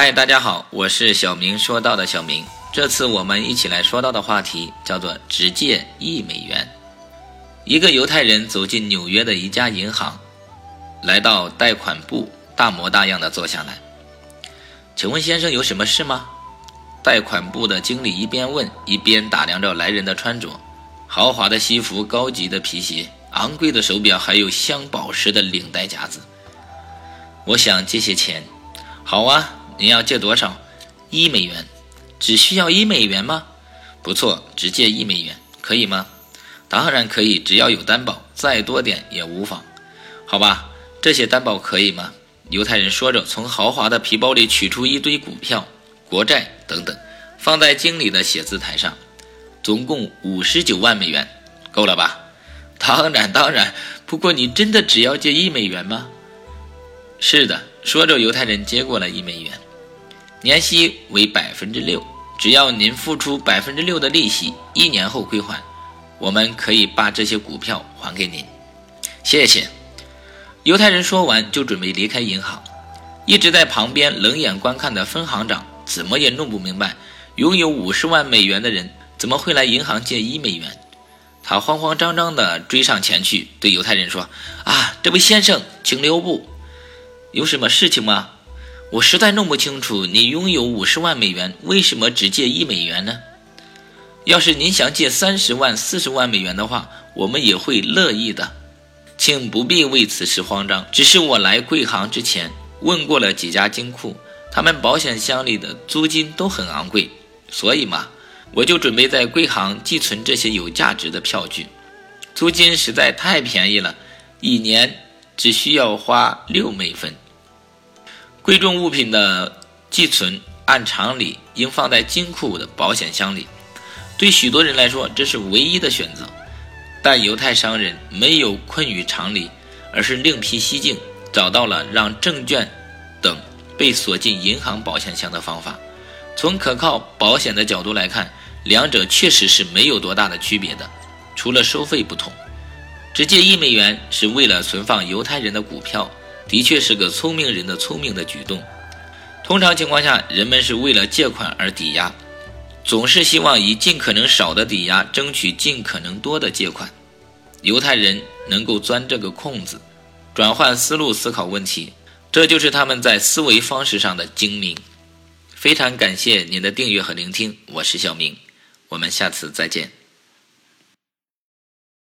嗨，大家好，我是小明说到的小明。这次我们一起来说到的话题叫做只借一美元。一个犹太人走进纽约的一家银行，来到贷款部，大模大样的坐下来。请问先生有什么事吗？贷款部的经理一边问，一边打量着来人的穿着：豪华的西服、高级的皮鞋、昂贵的手表，还有镶宝石的领带夹子。我想借些钱。好啊。您要借多少？一美元，只需要一美元吗？不错，只借一美元，可以吗？当然可以，只要有担保，再多点也无妨。好吧，这些担保可以吗？犹太人说着，从豪华的皮包里取出一堆股票、国债等等，放在经理的写字台上，总共五十九万美元，够了吧？当然，当然。不过你真的只要借一美元吗？是的，说着，犹太人接过了一美元。年息为百分之六，只要您付出百分之六的利息，一年后归还，我们可以把这些股票还给您。谢谢。犹太人说完就准备离开银行，一直在旁边冷眼观看的分行长怎么也弄不明白，拥有五十万美元的人怎么会来银行借一美元。他慌慌张张地追上前去，对犹太人说：“啊，这位先生，请留步，有什么事情吗？”我实在弄不清楚，你拥有五十万美元，为什么只借一美元呢？要是您想借三十万、四十万美元的话，我们也会乐意的，请不必为此事慌张。只是我来贵行之前问过了几家金库，他们保险箱里的租金都很昂贵，所以嘛，我就准备在贵行寄存这些有价值的票据。租金实在太便宜了，一年只需要花六美分。贵重物品的寄存，按常理应放在金库的保险箱里。对许多人来说，这是唯一的选择。但犹太商人没有困于常理，而是另辟蹊径，找到了让证券等被锁进银行保险箱的方法。从可靠保险的角度来看，两者确实是没有多大的区别的，除了收费不同。只借一美元是为了存放犹太人的股票。的确是个聪明人的聪明的举动。通常情况下，人们是为了借款而抵押，总是希望以尽可能少的抵押争取尽可能多的借款。犹太人能够钻这个空子，转换思路思考问题，这就是他们在思维方式上的精明。非常感谢您的订阅和聆听，我是小明，我们下次再见。